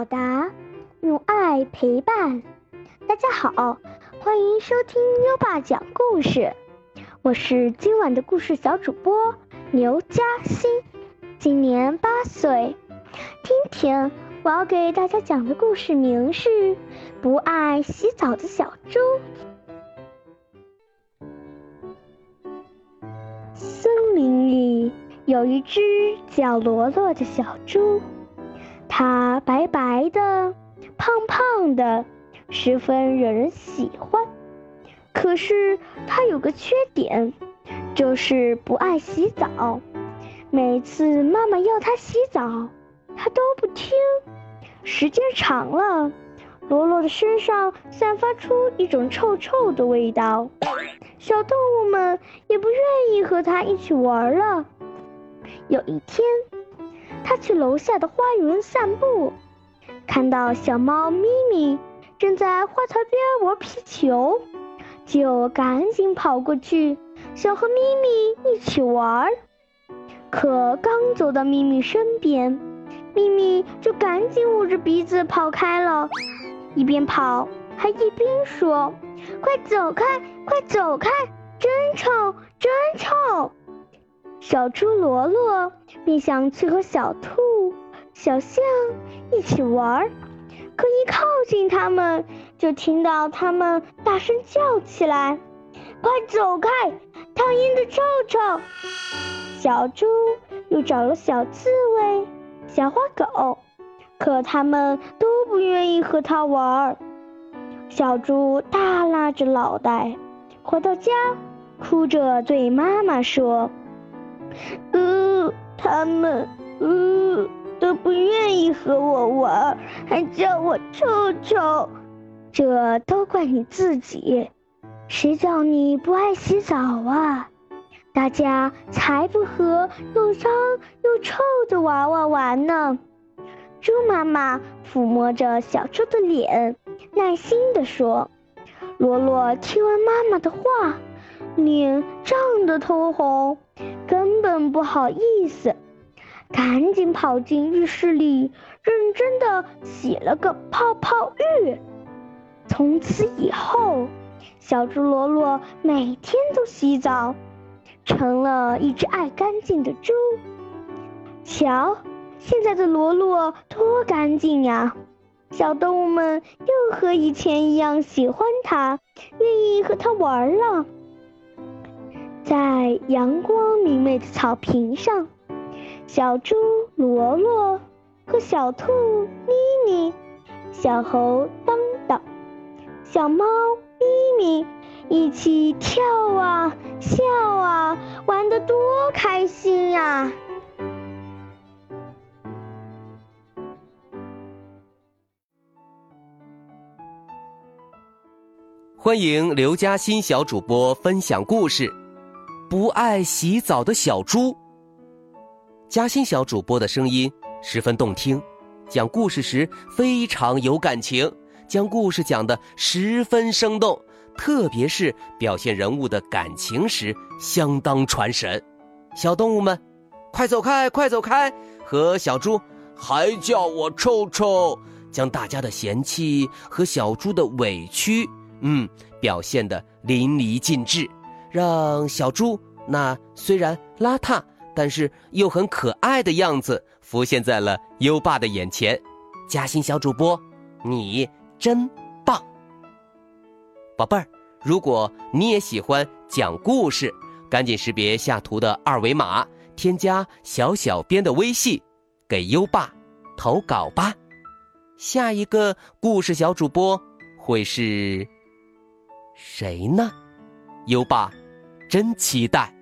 表达用爱陪伴。大家好，欢迎收听优爸讲故事，我是今晚的故事小主播牛嘉欣，今年八岁。今天我要给大家讲的故事名是《不爱洗澡的小猪》。森林里有一只叫罗罗的小猪，它白白的。胖胖的，十分惹人喜欢。可是它有个缺点，就是不爱洗澡。每次妈妈要它洗澡，它都不听。时间长了，罗罗的身上散发出一种臭臭的味道，小动物们也不愿意和它一起玩了。有一天，他去楼下的花园散步。看到小猫咪咪正在花槽边玩皮球，就赶紧跑过去，想和咪咪一起玩。可刚走到咪咪身边，咪咪就赶紧捂着鼻子跑开了，一边跑还一边说：“快走开，快走开，真臭，真臭！”小猪罗罗便想去和小兔。小象一起玩，可一靠近他们，就听到他们大声叫起来：“快走开，讨厌的臭臭！”小猪又找了小刺猬、小花狗，可他们都不愿意和他玩。小猪耷拉着脑袋回到家，哭着对妈妈说：“呃，他们，呃。”都不愿意和我玩，还叫我臭臭，这都怪你自己，谁叫你不爱洗澡啊？大家才不和又脏又臭的娃娃玩呢。猪妈妈抚摸着小猪的脸，耐心地说：“罗罗，听完妈妈的话，脸涨得通红，根本不好意思。”赶紧跑进浴室里，认真的洗了个泡泡浴。从此以后，小猪罗罗每天都洗澡，成了一只爱干净的猪。瞧，现在的罗罗多干净呀！小动物们又和以前一样喜欢它，愿意和它玩了。在阳光明媚的草坪上。小猪罗罗和小兔咪咪、小猴当当、小猫咪咪一起跳啊笑啊，玩得多开心呀！欢迎刘嘉欣小主播分享故事，《不爱洗澡的小猪》。嘉欣小主播的声音十分动听，讲故事时非常有感情，将故事讲得十分生动，特别是表现人物的感情时相当传神。小动物们，快走开，快走开！和小猪还叫我臭臭，将大家的嫌弃和小猪的委屈，嗯，表现得淋漓尽致，让小猪那虽然邋遢。但是又很可爱的样子浮现在了优爸的眼前，嘉兴小主播，你真棒！宝贝儿，如果你也喜欢讲故事，赶紧识别下图的二维码，添加小小编的微信，给优爸投稿吧。下一个故事小主播会是谁呢？优爸真期待。